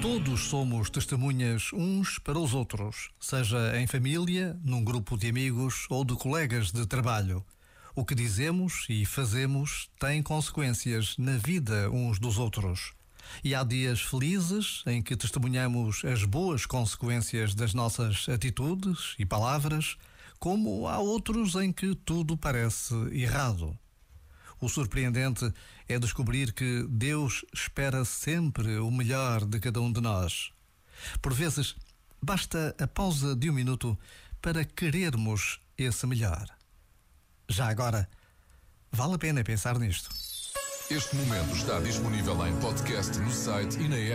Todos somos testemunhas uns para os outros, seja em família, num grupo de amigos ou de colegas de trabalho. O que dizemos e fazemos tem consequências na vida uns dos outros. E há dias felizes em que testemunhamos as boas consequências das nossas atitudes e palavras, como há outros em que tudo parece errado. O surpreendente é descobrir que Deus espera sempre o melhor de cada um de nós. Por vezes, basta a pausa de um minuto para querermos esse melhor. Já agora, vale a pena pensar nisto. Este momento está disponível em podcast no site e na app.